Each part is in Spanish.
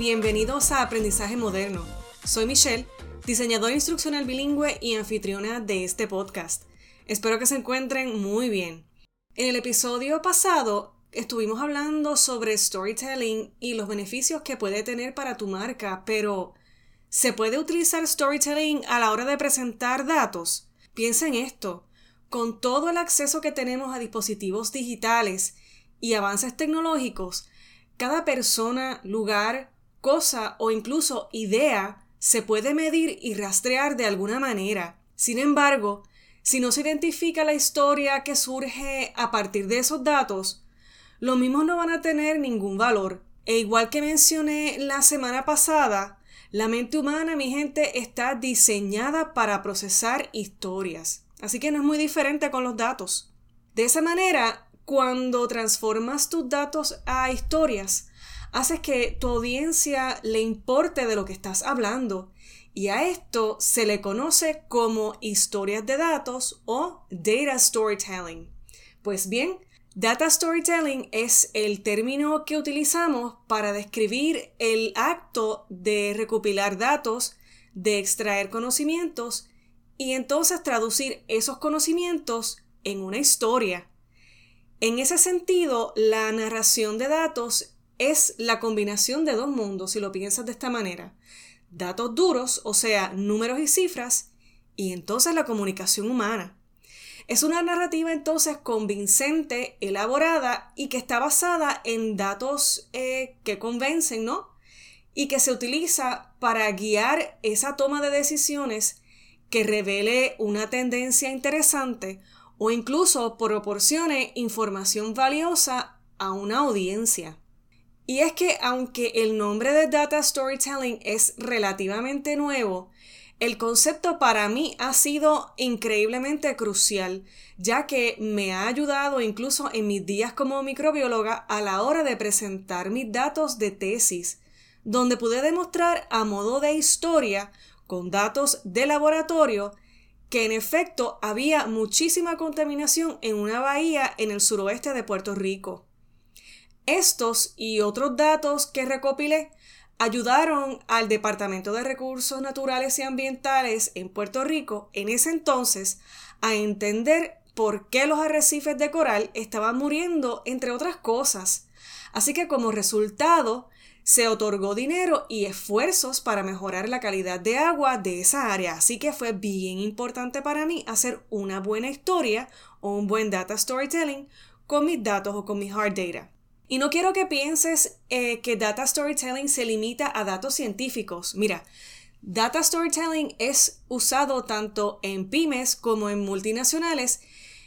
bienvenidos a Aprendizaje Moderno. Soy Michelle, diseñadora instruccional bilingüe y anfitriona de este podcast. Espero que se encuentren muy bien. En el episodio pasado estuvimos hablando sobre storytelling y los beneficios que puede tener para tu marca, pero ¿se puede utilizar storytelling a la hora de presentar datos? Piensa en esto. Con todo el acceso que tenemos a dispositivos digitales y avances tecnológicos, cada persona, lugar, cosa o incluso idea se puede medir y rastrear de alguna manera. Sin embargo, si no se identifica la historia que surge a partir de esos datos, los mismos no van a tener ningún valor. E igual que mencioné la semana pasada, la mente humana, mi gente, está diseñada para procesar historias. Así que no es muy diferente con los datos. De esa manera, cuando transformas tus datos a historias, haces que tu audiencia le importe de lo que estás hablando. Y a esto se le conoce como historias de datos o data storytelling. Pues bien, Data storytelling es el término que utilizamos para describir el acto de recopilar datos, de extraer conocimientos y entonces traducir esos conocimientos en una historia. En ese sentido, la narración de datos es la combinación de dos mundos, si lo piensas de esta manera. Datos duros, o sea, números y cifras, y entonces la comunicación humana. Es una narrativa entonces convincente, elaborada y que está basada en datos eh, que convencen, ¿no? Y que se utiliza para guiar esa toma de decisiones que revele una tendencia interesante o incluso proporcione información valiosa a una audiencia. Y es que aunque el nombre de Data Storytelling es relativamente nuevo, el concepto para mí ha sido increíblemente crucial, ya que me ha ayudado incluso en mis días como microbióloga a la hora de presentar mis datos de tesis, donde pude demostrar a modo de historia, con datos de laboratorio, que en efecto había muchísima contaminación en una bahía en el suroeste de Puerto Rico. Estos y otros datos que recopilé ayudaron al Departamento de Recursos Naturales y Ambientales en Puerto Rico en ese entonces a entender por qué los arrecifes de coral estaban muriendo, entre otras cosas. Así que como resultado, se otorgó dinero y esfuerzos para mejorar la calidad de agua de esa área. Así que fue bien importante para mí hacer una buena historia o un buen data storytelling con mis datos o con mi hard data. Y no quiero que pienses eh, que data storytelling se limita a datos científicos. Mira, data storytelling es usado tanto en pymes como en multinacionales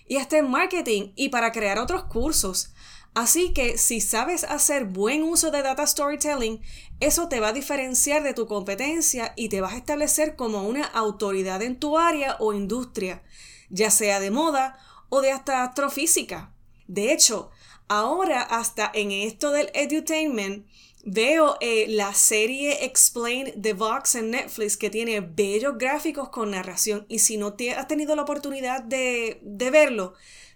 y hasta en marketing y para crear otros cursos. Así que si sabes hacer buen uso de data storytelling, eso te va a diferenciar de tu competencia y te vas a establecer como una autoridad en tu área o industria, ya sea de moda o de hasta astrofísica. De hecho, Ahora, hasta en esto del edutainment, veo eh, la serie Explain the Vox en Netflix que tiene bellos gráficos con narración. Y si no te has tenido la oportunidad de, de verlo,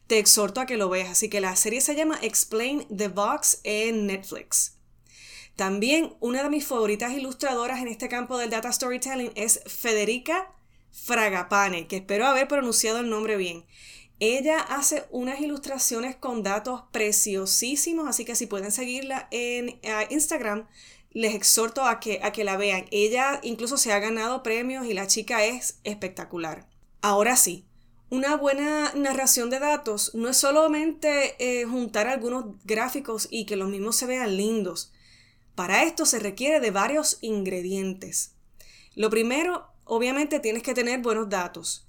te exhorto a que lo veas. Así que la serie se llama Explain the Vox en Netflix. También una de mis favoritas ilustradoras en este campo del data storytelling es Federica Fragapane, que espero haber pronunciado el nombre bien. Ella hace unas ilustraciones con datos preciosísimos, así que si pueden seguirla en eh, Instagram, les exhorto a que, a que la vean. Ella incluso se ha ganado premios y la chica es espectacular. Ahora sí, una buena narración de datos no es solamente eh, juntar algunos gráficos y que los mismos se vean lindos. Para esto se requiere de varios ingredientes. Lo primero, obviamente tienes que tener buenos datos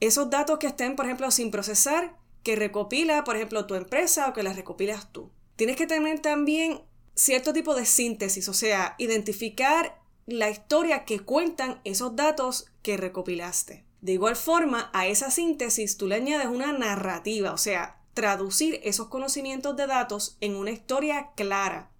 esos datos que estén, por ejemplo, sin procesar, que recopila, por ejemplo, tu empresa o que las recopilas tú. Tienes que tener también cierto tipo de síntesis, o sea, identificar la historia que cuentan esos datos que recopilaste. De igual forma, a esa síntesis tú le añades una narrativa, o sea, traducir esos conocimientos de datos en una historia clara.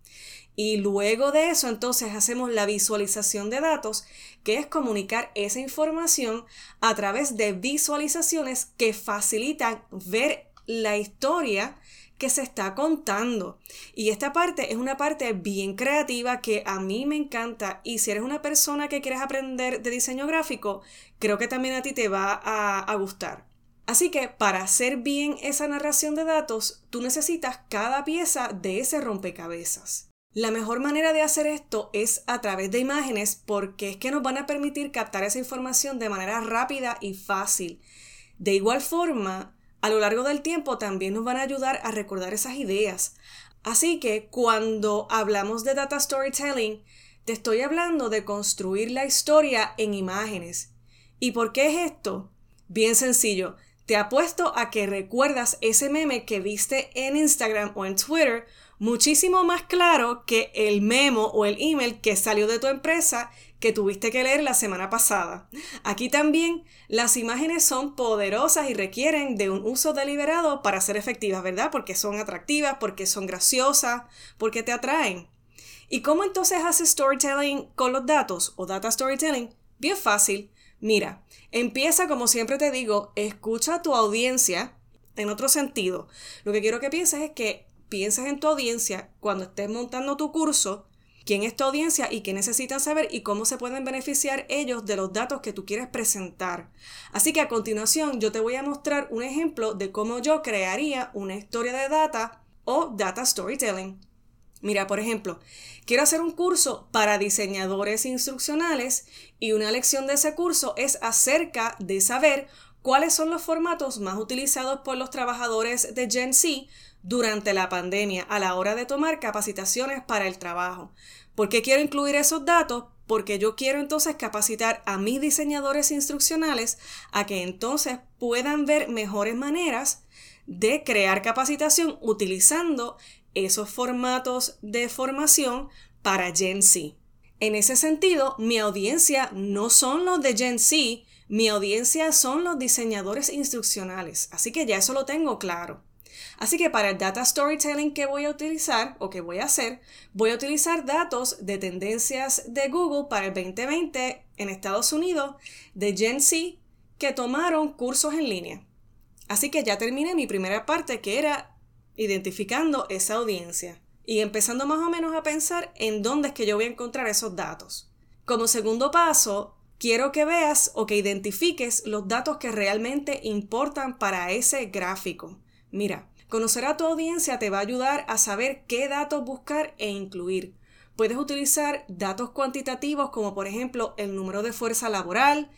Y luego de eso, entonces hacemos la visualización de datos, que es comunicar esa información a través de visualizaciones que facilitan ver la historia que se está contando. Y esta parte es una parte bien creativa que a mí me encanta y si eres una persona que quieres aprender de diseño gráfico, creo que también a ti te va a, gustar. Así que para hacer bien esa narración de datos, tú necesitas cada pieza de ese rompecabezas. La mejor manera de hacer esto es a través de imágenes porque es que nos van a permitir captar esa información de manera rápida y fácil. De igual forma, a lo largo del tiempo también nos van a ayudar a recordar esas ideas. Así que cuando hablamos de data storytelling, te estoy hablando de construir la historia en imágenes. ¿Y por qué es esto? Bien sencillo. Te apuesto a que recuerdas ese meme que viste en Instagram o en Twitter muchísimo más claro que el memo o el email que salió de tu empresa que tuviste que leer la semana pasada. Aquí también las imágenes son poderosas y requieren de un uso deliberado para ser efectivas, ¿verdad? Porque son atractivas, porque son graciosas, porque te atraen. ¿Y cómo entonces haces storytelling con los datos o data storytelling? Bien fácil. Mira, empieza como siempre te digo, escucha a tu audiencia en otro sentido. Lo que quiero que pienses es que pienses en tu audiencia cuando estés montando tu curso, quién es tu audiencia y qué necesitan saber y cómo se pueden beneficiar ellos de los datos que tú quieres presentar. Así que a continuación yo te voy a mostrar un ejemplo de cómo yo crearía una historia de data o data storytelling. Mira, por ejemplo, quiero hacer un curso para diseñadores instruccionales y una lección de ese curso es acerca de saber cuáles son los formatos más utilizados por los trabajadores de Gen Z durante la pandemia a la hora de tomar capacitaciones para el trabajo. ¿Por qué quiero incluir esos datos? Porque yo quiero entonces capacitar a mis diseñadores instruccionales a que entonces puedan ver mejores maneras de crear capacitación utilizando esos formatos de formación para Gen Z. En ese sentido, mi audiencia no son los de Gen Z, mi audiencia son los diseñadores instruccionales, así que ya eso lo tengo claro. Así que para el data storytelling que voy a utilizar o que voy a hacer, voy a utilizar datos de tendencias de Google para el 2020 en Estados Unidos de Gen Z que tomaron cursos en línea. Así que ya terminé mi primera parte que era identificando esa audiencia y empezando más o menos a pensar en dónde es que yo voy a encontrar esos datos. Como segundo paso, quiero que veas o que identifiques los datos que realmente importan para ese gráfico. Mira, Conocer a tu audiencia te va a ayudar a saber qué datos buscar e incluir. Puedes utilizar datos cuantitativos como por ejemplo el número de fuerza laboral,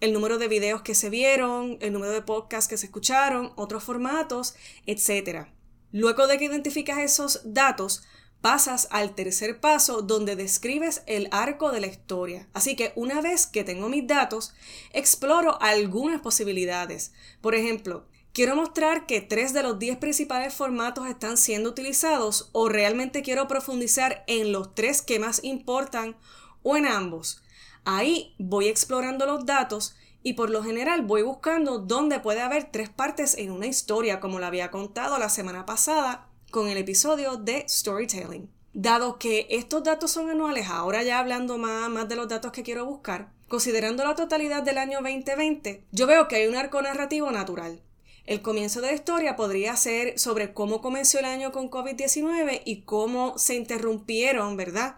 el número de videos que se vieron, el número de podcasts que se escucharon, otros formatos, etc. Luego de que identificas esos datos, pasas al tercer paso donde describes el arco de la historia. Así que una vez que tengo mis datos, exploro algunas posibilidades. Por ejemplo, Quiero mostrar que tres de los diez principales formatos están siendo utilizados o realmente quiero profundizar en los tres que más importan o en ambos. Ahí voy explorando los datos y por lo general voy buscando dónde puede haber tres partes en una historia como la había contado la semana pasada con el episodio de Storytelling. Dado que estos datos son anuales, ahora ya hablando más, más de los datos que quiero buscar, considerando la totalidad del año 2020, yo veo que hay un arco narrativo natural. El comienzo de la historia podría ser sobre cómo comenzó el año con COVID-19 y cómo se interrumpieron, ¿verdad?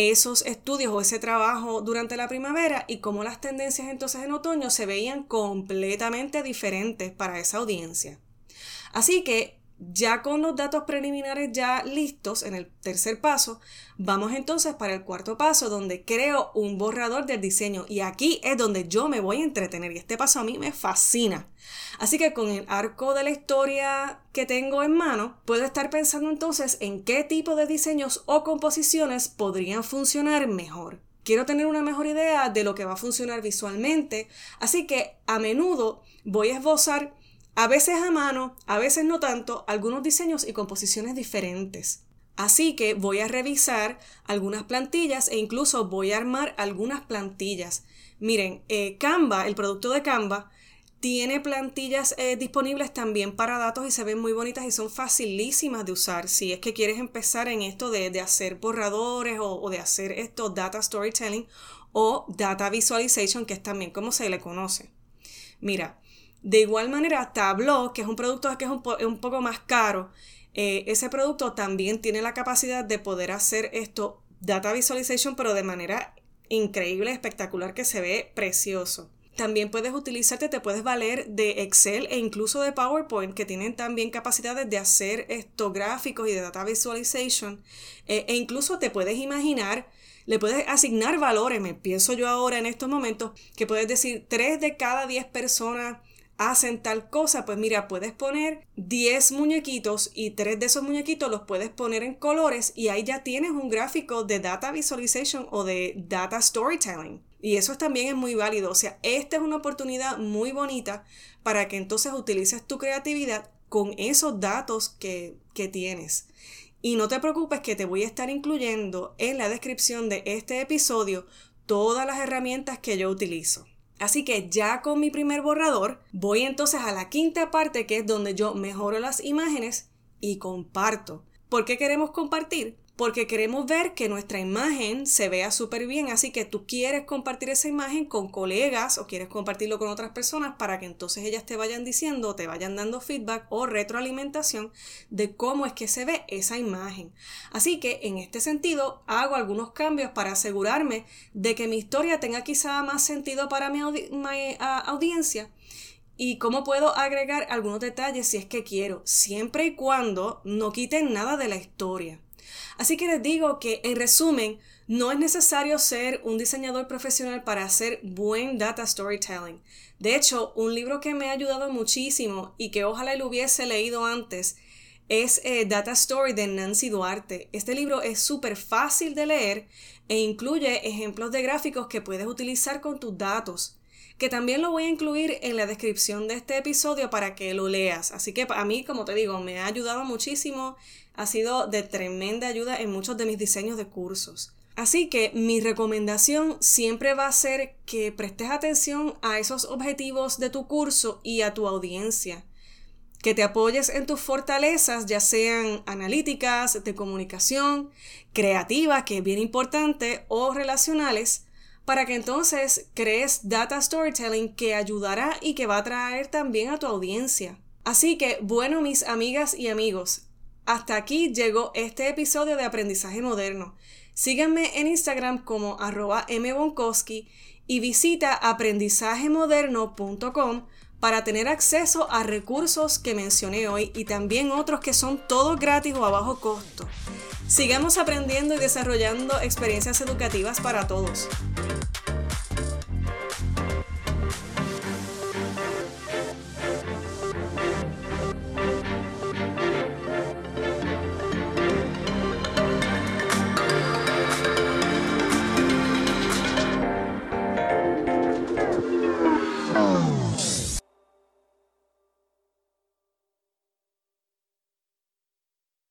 Esos estudios o ese trabajo durante la primavera y cómo las tendencias entonces en otoño se veían completamente diferentes para esa audiencia. Así que ya con los datos preliminares ya listos en el tercer paso, vamos entonces para el cuarto paso donde creo un borrador del diseño y aquí es donde yo me voy a entretener y este paso a mí me fascina. Así que con el arco de la historia que tengo en mano, puedo estar pensando entonces en qué tipo de diseños o composiciones podrían funcionar mejor. Quiero tener una mejor idea de lo que va a funcionar visualmente, así que a menudo voy a esbozar a veces a mano, a veces no tanto, algunos diseños y composiciones diferentes. Así que voy a revisar algunas plantillas e incluso voy a armar algunas plantillas. Miren, eh, Canva, el producto de Canva, tiene plantillas eh, disponibles también para datos y se ven muy bonitas y son facilísimas de usar. Si es que quieres empezar en esto de, hacer borradores o, o, de hacer esto data storytelling o data visualization, que es también como se le conoce. Mira, de igual manera, Tableau, que es un producto que es un, poco más caro, eh, ese producto también tiene la capacidad de poder hacer esto, data visualization, pero de manera increíble, espectacular, que se ve precioso. También puedes utilizarte, te puedes valer de Excel e incluso de PowerPoint, que tienen también capacidades de hacer estos gráficos y de data visualization. Eh, e incluso te puedes imaginar, le puedes asignar valores. Me pienso yo ahora en estos momentos que puedes decir 3 de cada 10 personas hacen tal cosa, pues mira, puedes poner 10 muñequitos y 3 de esos muñequitos los puedes poner en colores y ahí ya tienes un gráfico de data visualization o de data storytelling. Y eso también es muy válido. O sea, esta es una oportunidad muy bonita para que entonces utilices tu creatividad con esos datos que, que tienes. Y no te preocupes que te voy a estar incluyendo en la descripción de este episodio todas las herramientas que yo utilizo. Así que ya con mi primer borrador, voy entonces a la quinta parte que es donde yo mejoro las imágenes y comparto. ¿Por qué queremos compartir? Porque queremos ver que nuestra imagen se vea súper bien, así que tú quieres compartir esa imagen con colegas o quieres compartirlo con otras personas para que entonces ellas te vayan diciendo, te vayan dando feedback o retroalimentación de cómo es que se ve esa imagen. Así que en este sentido hago algunos cambios para asegurarme de que mi historia tenga quizá más sentido para mi, audiencia y cómo puedo agregar algunos detalles si es que quiero, siempre y cuando no quiten nada de la historia. Así que les digo que, en resumen, no es necesario ser un diseñador profesional para hacer buen data storytelling. De hecho, un libro que me ha ayudado muchísimo y que ojalá lo hubiese leído antes es eh, Data Story de Nancy Duarte. Este libro es súper fácil de leer e incluye ejemplos de gráficos que puedes utilizar con tus datos que también lo voy a incluir en la descripción de este episodio para que lo leas. Así que a mí, como te digo, me ha ayudado muchísimo, ha sido de tremenda ayuda en muchos de mis diseños de cursos. Así que mi recomendación siempre va a ser que prestes atención a esos objetivos de tu curso y a tu audiencia. Que te apoyes en tus fortalezas, ya sean analíticas, de comunicación, creativas, que es bien importante, o relacionales, para que entonces crees data storytelling que ayudará y que va a atraer también a tu audiencia. Así que, bueno, mis amigas y amigos, hasta aquí llegó este episodio de Aprendizaje Moderno. Síganme en Instagram como arroba mbonkowski y visita aprendizajemoderno.com para tener acceso a recursos que mencioné hoy y también otros que son todos gratis o a bajo costo. Sigamos aprendiendo y desarrollando experiencias educativas para todos.